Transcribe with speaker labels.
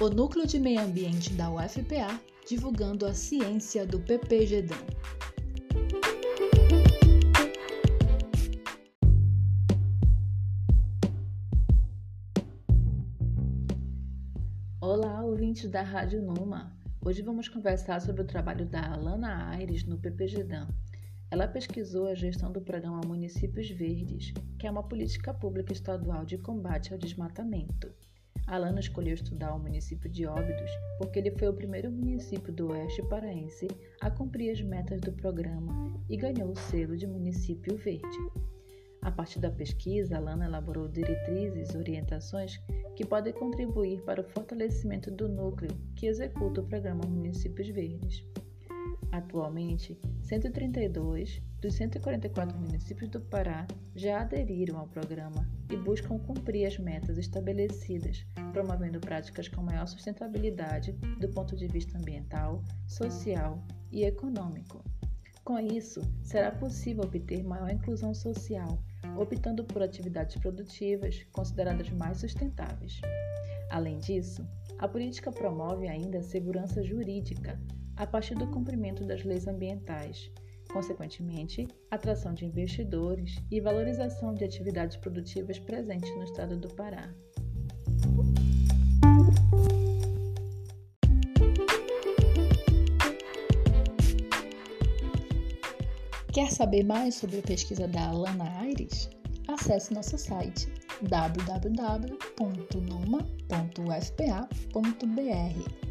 Speaker 1: o Núcleo de Meio Ambiente da UFPA divulgando a ciência do PPGDAM.
Speaker 2: Olá, ouvintes da Rádio Numa. Hoje vamos conversar sobre o trabalho da Alana Aires no PPGDAM. Ela pesquisou a gestão do programa Municípios Verdes, que é uma política pública estadual de combate ao desmatamento. Alana escolheu estudar o município de Óbidos porque ele foi o primeiro município do oeste paraense a cumprir as metas do programa e ganhou o selo de município verde. A partir da pesquisa, Alana elaborou diretrizes orientações que podem contribuir para o fortalecimento do núcleo que executa o programa Municípios Verdes. Atualmente, 132 dos 144 municípios do Pará já aderiram ao programa e buscam cumprir as metas estabelecidas, promovendo práticas com maior sustentabilidade do ponto de vista ambiental, social e econômico. Com isso, será possível obter maior inclusão social, optando por atividades produtivas consideradas mais sustentáveis. Além disso, a política promove ainda a segurança jurídica, a partir do cumprimento das leis ambientais, consequentemente, atração de investidores e valorização de atividades produtivas presentes no estado do Pará.
Speaker 1: Quer saber mais sobre a pesquisa da Alana Aires? Acesse nosso site www.numa.ufpa.br